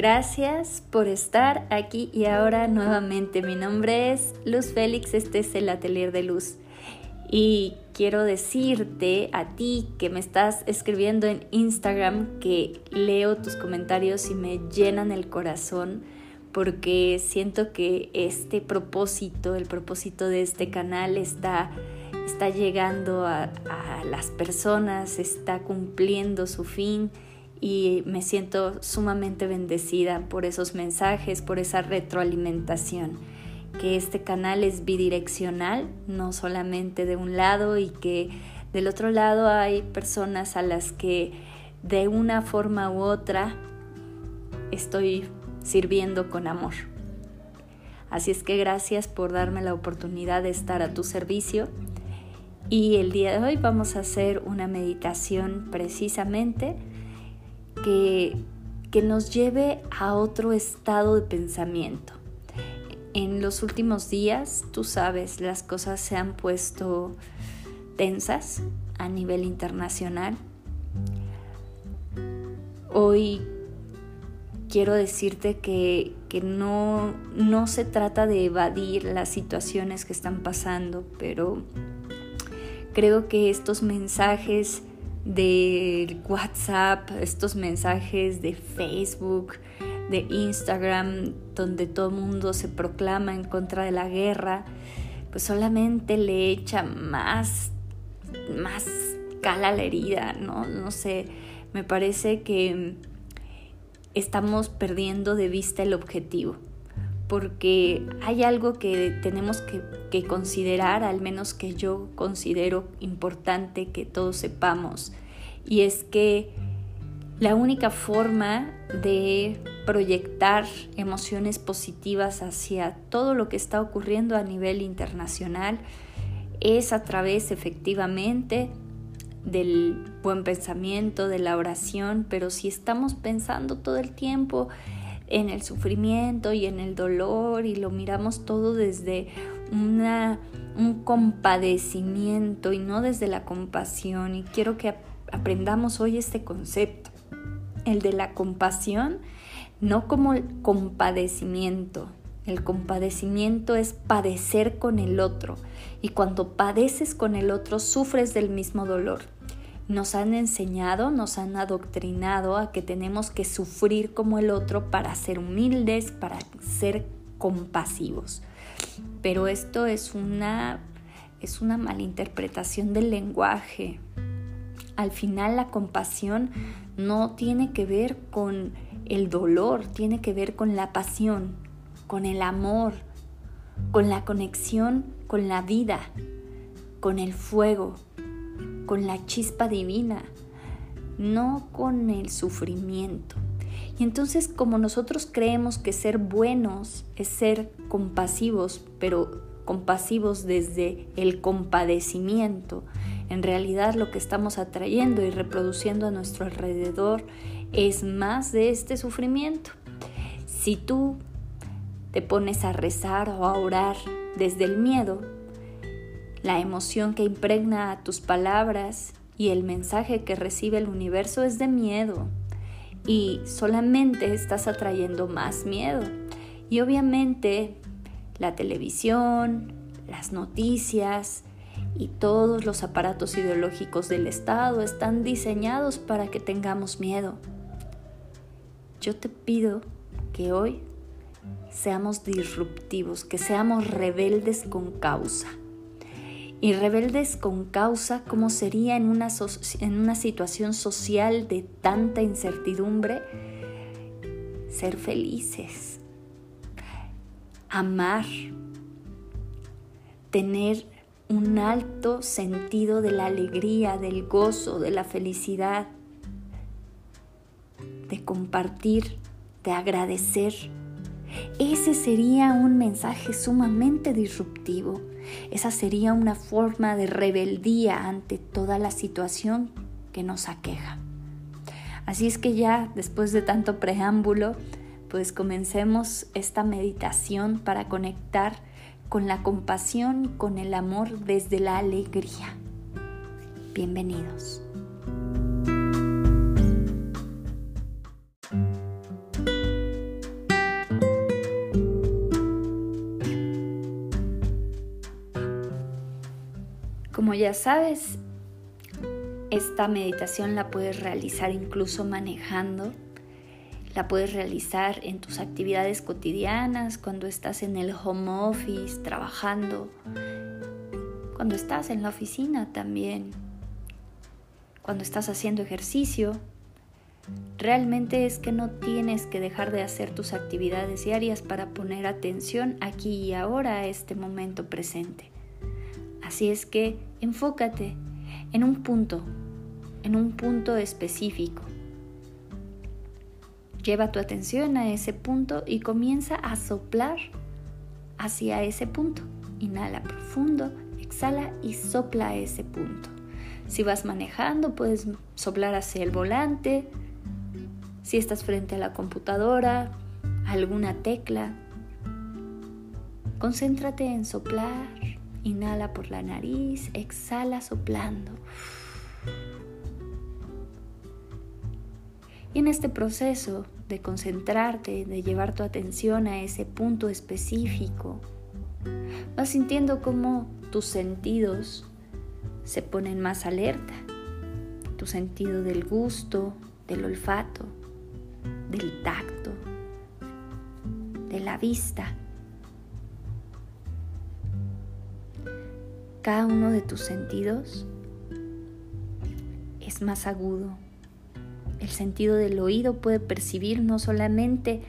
Gracias por estar aquí y ahora nuevamente. Mi nombre es Luz Félix, este es el Atelier de Luz. Y quiero decirte a ti que me estás escribiendo en Instagram que leo tus comentarios y me llenan el corazón porque siento que este propósito, el propósito de este canal está, está llegando a, a las personas, está cumpliendo su fin y me siento sumamente bendecida por esos mensajes, por esa retroalimentación, que este canal es bidireccional, no solamente de un lado y que del otro lado hay personas a las que de una forma u otra estoy sirviendo con amor. Así es que gracias por darme la oportunidad de estar a tu servicio. Y el día de hoy vamos a hacer una meditación precisamente que, que nos lleve a otro estado de pensamiento. En los últimos días, tú sabes, las cosas se han puesto tensas a nivel internacional. Hoy quiero decirte que, que no, no se trata de evadir las situaciones que están pasando, pero creo que estos mensajes de WhatsApp, estos mensajes de Facebook, de Instagram, donde todo el mundo se proclama en contra de la guerra, pues solamente le echa más, más cala a la herida, ¿no? No sé, me parece que estamos perdiendo de vista el objetivo, porque hay algo que tenemos que, considerar, al menos que yo considero importante que todos sepamos, y es que la única forma de proyectar emociones positivas hacia todo lo que está ocurriendo a nivel internacional es a través efectivamente del buen pensamiento, de la oración, pero si estamos pensando todo el tiempo en el sufrimiento y en el dolor y lo miramos todo desde una, un compadecimiento y no desde la compasión, y quiero que aprendamos hoy este concepto, el de la compasión, no como el compadecimiento. El compadecimiento es padecer con el otro y cuando padeces con el otro sufres del mismo dolor. Nos han enseñado, nos han adoctrinado a que tenemos que sufrir como el otro para ser humildes, para ser compasivos. Pero esto es una es una malinterpretación del lenguaje. Al final la compasión no tiene que ver con el dolor, tiene que ver con la pasión, con el amor, con la conexión con la vida, con el fuego, con la chispa divina, no con el sufrimiento. Y entonces como nosotros creemos que ser buenos es ser compasivos, pero compasivos desde el compadecimiento, en realidad lo que estamos atrayendo y reproduciendo a nuestro alrededor es más de este sufrimiento. Si tú te pones a rezar o a orar desde el miedo, la emoción que impregna a tus palabras y el mensaje que recibe el universo es de miedo y solamente estás atrayendo más miedo. Y obviamente la televisión, las noticias, y todos los aparatos ideológicos del Estado están diseñados para que tengamos miedo. Yo te pido que hoy seamos disruptivos, que seamos rebeldes con causa. Y rebeldes con causa, ¿cómo sería en una, en una situación social de tanta incertidumbre? Ser felices, amar, tener un alto sentido de la alegría, del gozo, de la felicidad, de compartir, de agradecer. Ese sería un mensaje sumamente disruptivo. Esa sería una forma de rebeldía ante toda la situación que nos aqueja. Así es que ya después de tanto preámbulo, pues comencemos esta meditación para conectar con la compasión con el amor desde la alegría. Bienvenidos. Ya sabes, esta meditación la puedes realizar incluso manejando, la puedes realizar en tus actividades cotidianas, cuando estás en el home office, trabajando, cuando estás en la oficina también, cuando estás haciendo ejercicio. Realmente es que no tienes que dejar de hacer tus actividades diarias para poner atención aquí y ahora a este momento presente. Así es que enfócate en un punto, en un punto específico. Lleva tu atención a ese punto y comienza a soplar hacia ese punto. Inhala profundo, exhala y sopla a ese punto. Si vas manejando, puedes soplar hacia el volante. Si estás frente a la computadora, alguna tecla. Concéntrate en soplar. Inhala por la nariz, exhala soplando. Y en este proceso de concentrarte, de llevar tu atención a ese punto específico, vas sintiendo cómo tus sentidos se ponen más alerta. Tu sentido del gusto, del olfato, del tacto, de la vista. Cada uno de tus sentidos es más agudo el sentido del oído puede percibir no solamente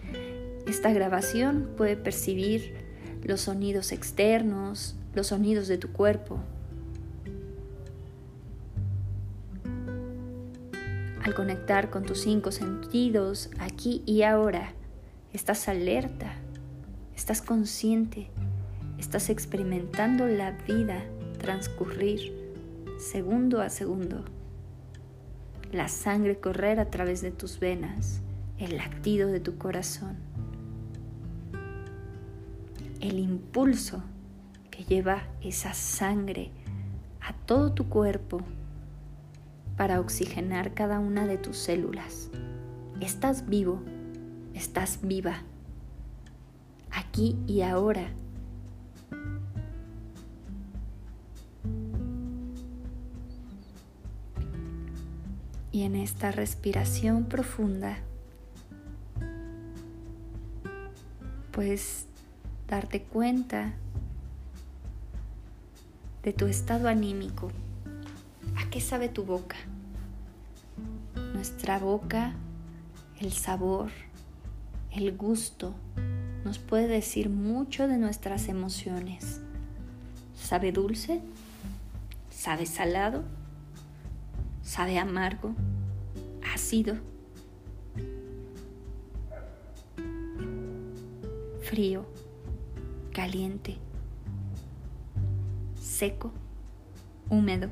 esta grabación, puede percibir los sonidos externos, los sonidos de tu cuerpo. Al conectar con tus cinco sentidos aquí y ahora, estás alerta, estás consciente, estás experimentando la vida transcurrir segundo a segundo. La sangre correr a través de tus venas, el latido de tu corazón, el impulso que lleva esa sangre a todo tu cuerpo para oxigenar cada una de tus células. Estás vivo, estás viva, aquí y ahora Y en esta respiración profunda puedes darte cuenta de tu estado anímico. ¿A qué sabe tu boca? Nuestra boca, el sabor, el gusto, nos puede decir mucho de nuestras emociones. ¿Sabe dulce? ¿Sabe salado? Sabe amargo, ácido, frío, caliente, seco, húmedo.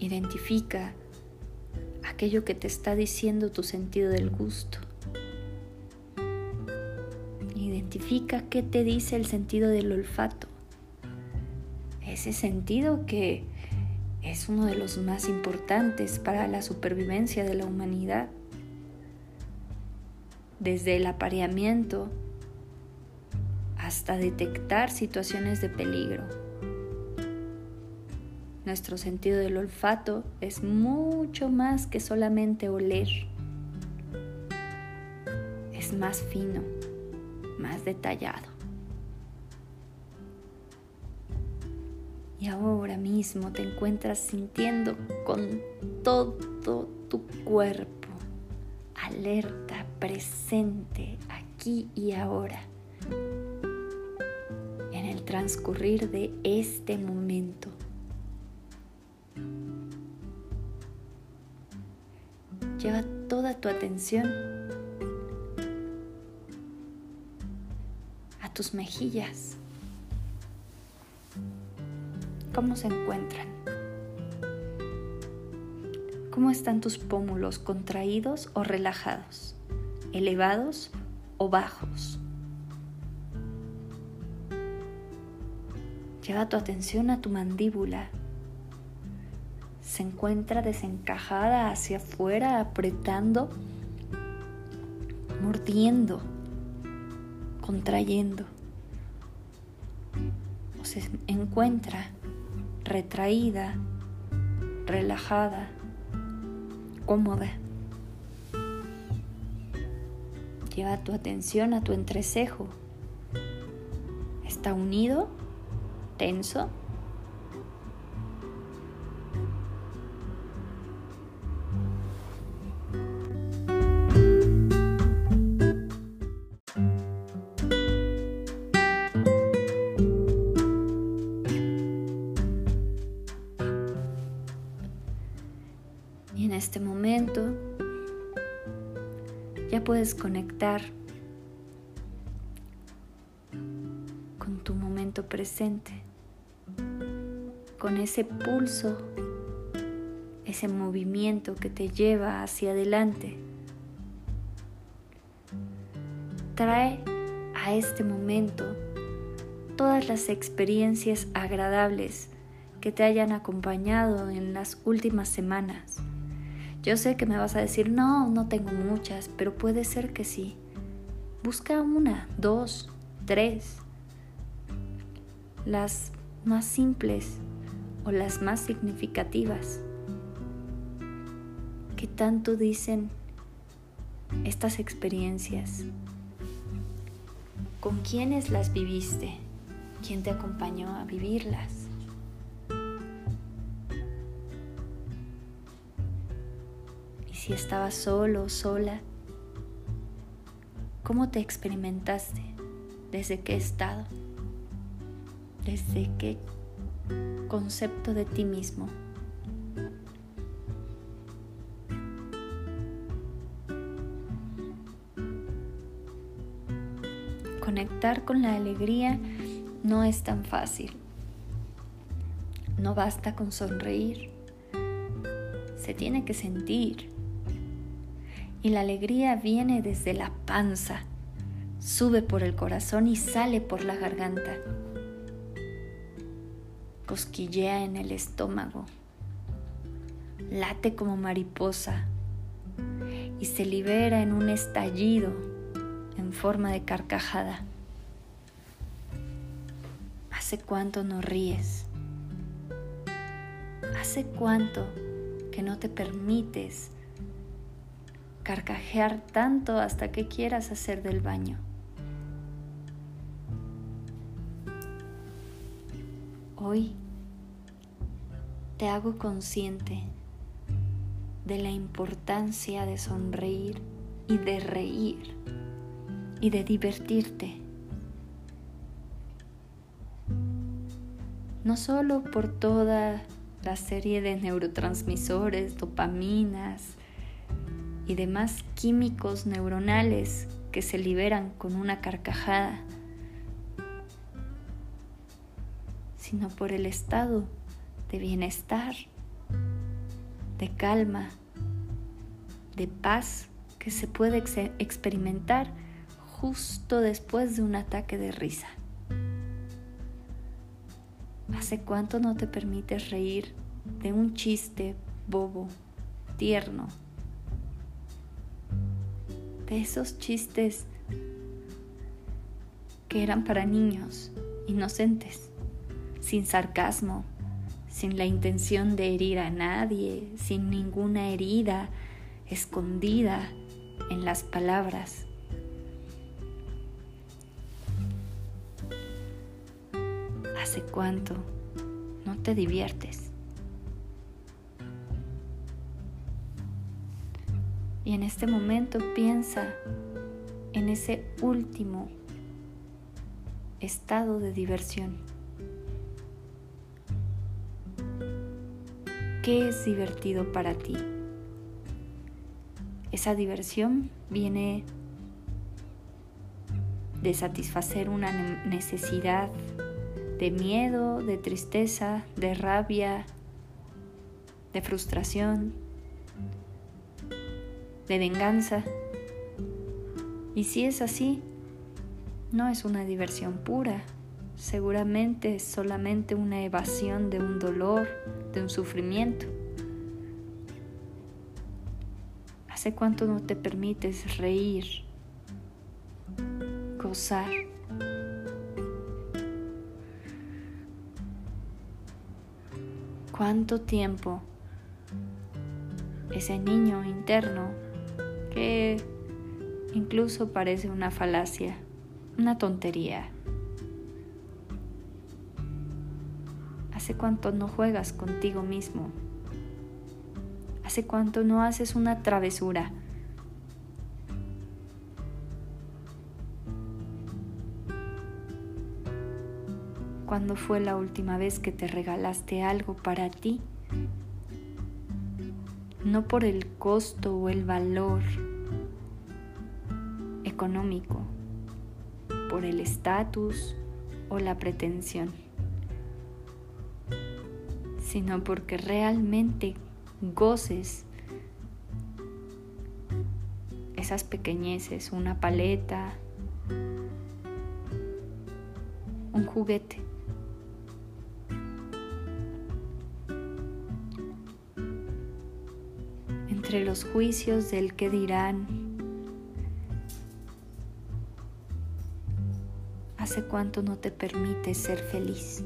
Identifica aquello que te está diciendo tu sentido del gusto. Identifica qué te dice el sentido del olfato. Ese sentido que es uno de los más importantes para la supervivencia de la humanidad. Desde el apareamiento hasta detectar situaciones de peligro. Nuestro sentido del olfato es mucho más que solamente oler. Es más fino, más detallado. Y ahora mismo te encuentras sintiendo con todo tu cuerpo, alerta, presente, aquí y ahora, en el transcurrir de este momento. Lleva toda tu atención a tus mejillas. ¿Cómo se encuentran? ¿Cómo están tus pómulos contraídos o relajados? ¿Elevados o bajos? Lleva tu atención a tu mandíbula. Se encuentra desencajada hacia afuera, apretando, mordiendo, contrayendo se encuentra retraída, relajada, cómoda. Lleva tu atención a tu entrecejo. ¿Está unido? ¿Tenso? Puedes conectar con tu momento presente, con ese pulso, ese movimiento que te lleva hacia adelante. Trae a este momento todas las experiencias agradables que te hayan acompañado en las últimas semanas yo sé que me vas a decir, no, no tengo muchas, pero puede ser que sí. Busca una, dos, tres. Las más simples o las más significativas. ¿Qué tanto dicen estas experiencias? ¿Con quiénes las viviste? ¿Quién te acompañó a vivirlas? Si estabas solo o sola, ¿cómo te experimentaste? ¿Desde qué estado? ¿Desde qué concepto de ti mismo? Conectar con la alegría no es tan fácil. No basta con sonreír. Se tiene que sentir y la alegría viene desde la panza, sube por el corazón y sale por la garganta. Cosquillea en el estómago, late como mariposa y se libera en un estallido en forma de carcajada. ¿Hace cuánto no ríes? ¿Hace cuánto que no te permites carcajear tanto hasta que quieras hacer del baño. Hoy te hago consciente de la importancia de sonreír y de reír y de divertirte. No solo por toda la serie de neurotransmisores, dopaminas, y demás químicos neuronales que se liberan con una carcajada, sino por el estado de bienestar, de calma, de paz que se puede experimentar justo después de un ataque de risa. ¿Hace cuánto no te permites reír de un chiste bobo, tierno, de esos chistes que eran para niños, inocentes, sin sarcasmo, sin la intención de herir a nadie, sin ninguna herida escondida en las palabras. ¿Hace cuánto no te diviertes? Y en este momento piensa en ese último estado de diversión. ¿Qué es divertido para ti? Esa diversión viene de satisfacer una necesidad de miedo, de tristeza, de rabia, de frustración, de venganza. Y si es así, no es una diversión pura, seguramente es solamente una evasión de un dolor, de un sufrimiento. ¿Hace cuánto no te permites reír, gozar? cuánto tiempo ese niño interno incluso parece una falacia, una tontería. ¿Hace cuánto no juegas contigo mismo? ¿Hace cuánto no haces una travesura? ¿Cuándo fue la última vez que te regalaste algo para ti? No por el costo o el valor por el estatus o la pretensión, sino porque realmente goces esas pequeñeces, una paleta, un juguete. entre los juicios del que dirán. ¿Hace cuánto no te permites ser feliz?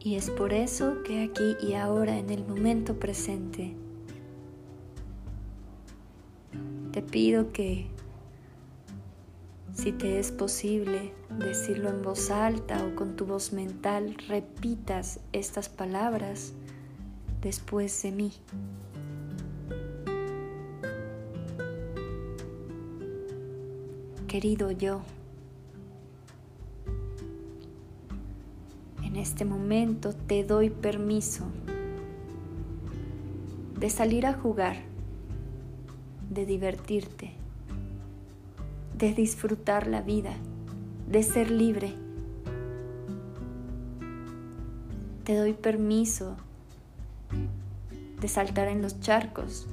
Y es por eso que aquí y ahora, en el momento presente, Te pido que, si te es posible, decirlo en voz alta o con tu voz mental, repitas estas palabras después de mí. Querido yo, en este momento te doy permiso de salir a jugar de divertirte, de disfrutar la vida, de ser libre. Te doy permiso de saltar en los charcos,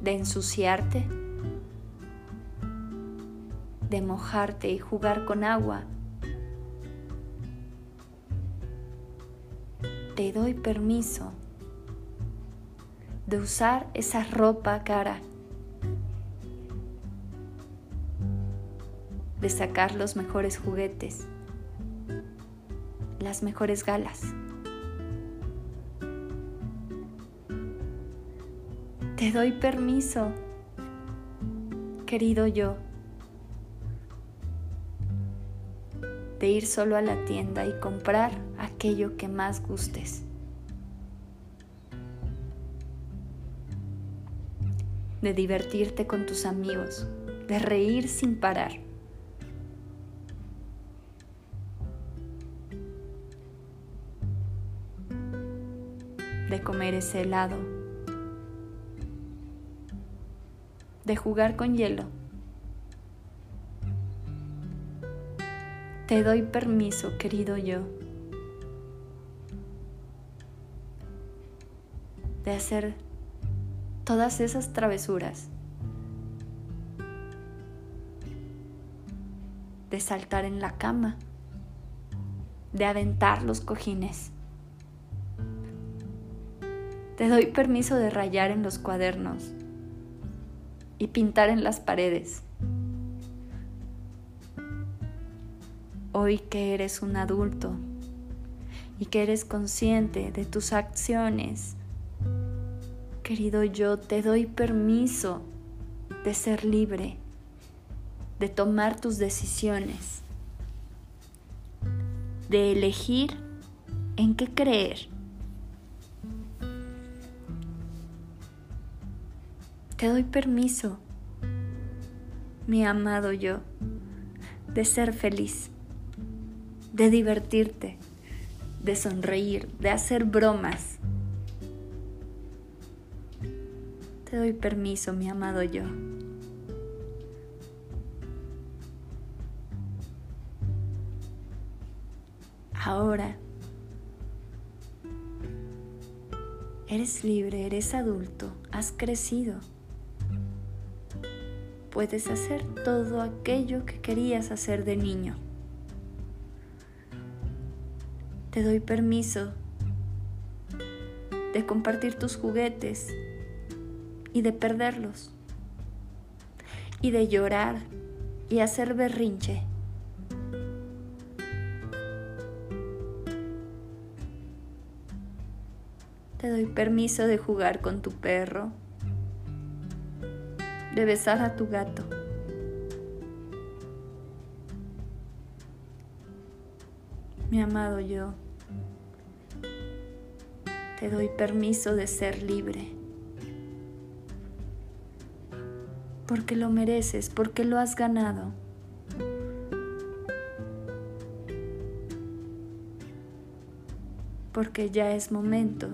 de ensuciarte, de mojarte y jugar con agua. Te doy permiso de usar esa ropa cara sacar los mejores juguetes, las mejores galas. Te doy permiso, querido yo, de ir solo a la tienda y comprar aquello que más gustes. De divertirte con tus amigos, de reír sin parar ese helado, de jugar con hielo. Te doy permiso, querido yo, de hacer todas esas travesuras, de saltar en la cama, de aventar los cojines. Te doy permiso de rayar en los cuadernos y pintar en las paredes. Hoy que eres un adulto y que eres consciente de tus acciones, querido yo, te doy permiso de ser libre, de tomar tus decisiones, de elegir en qué creer Te doy permiso, mi amado yo, de ser feliz, de divertirte, de sonreír, de hacer bromas. Te doy permiso, mi amado yo. Ahora eres libre, eres adulto, has crecido puedes hacer todo aquello que querías hacer de niño. Te doy permiso de compartir tus juguetes y de perderlos, y de llorar y hacer berrinche. Te doy permiso de jugar con tu perro, de besar a tu gato. Mi amado yo, te doy permiso de ser libre. Porque lo mereces, porque lo has ganado. Porque ya es momento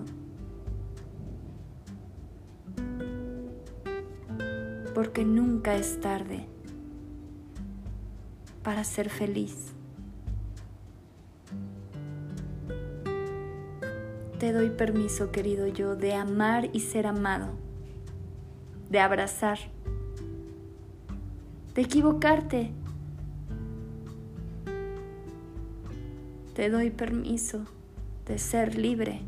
porque nunca es tarde para ser feliz. Te doy permiso, querido yo, de amar y ser amado, de abrazar, de equivocarte. Te doy permiso de ser libre.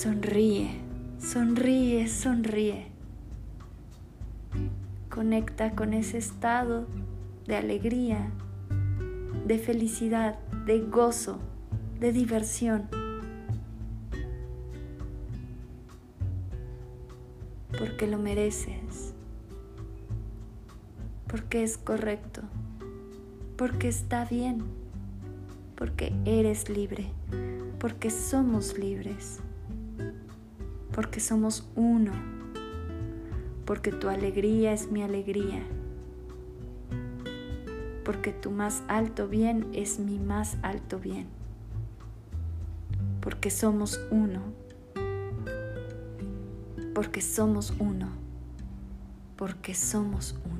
Sonríe, sonríe, sonríe. Conecta con ese estado de alegría, de felicidad, de gozo, de diversión. Porque lo mereces, porque es correcto, porque está bien, porque eres libre, porque somos libres, porque somos uno, porque tu alegría es mi alegría porque tu más alto bien es mi más alto bien, porque somos uno, porque somos uno, porque somos uno.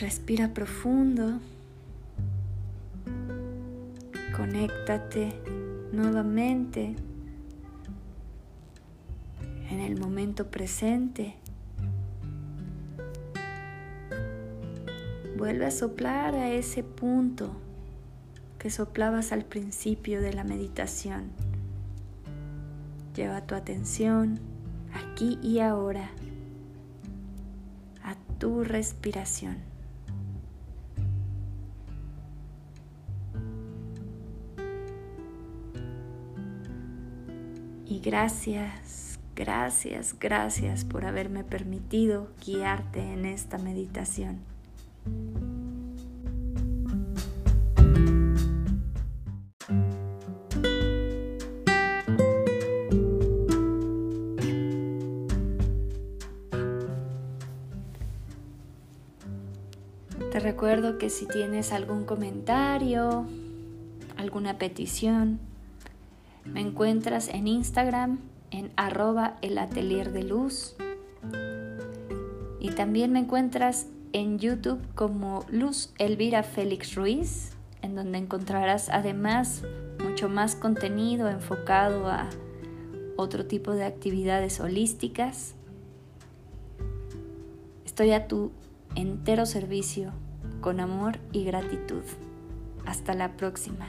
Respira profundo, conéctate nuevamente en el momento presente. Vuelve a soplar a ese punto que soplabas al principio de la meditación. Lleva tu atención aquí y ahora a tu respiración. Y gracias Gracias, gracias por haberme permitido guiarte en esta meditación. Te recuerdo que si tienes algún comentario, alguna petición, me encuentras en Instagram en arroba el atelier de luz. Y también me encuentras en YouTube como Luz Elvira Félix Ruiz, en donde encontrarás además mucho más contenido enfocado a otro tipo de actividades holísticas. Estoy a tu entero servicio con amor y gratitud. Hasta la próxima.